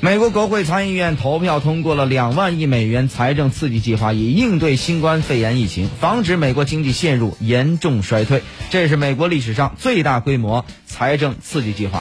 美国国会参议院投票通过了两万亿美元财政刺激计划以应对新冠肺炎疫情防止美国经济陷入严重衰退这是美国历史上最大规模财政刺激计划。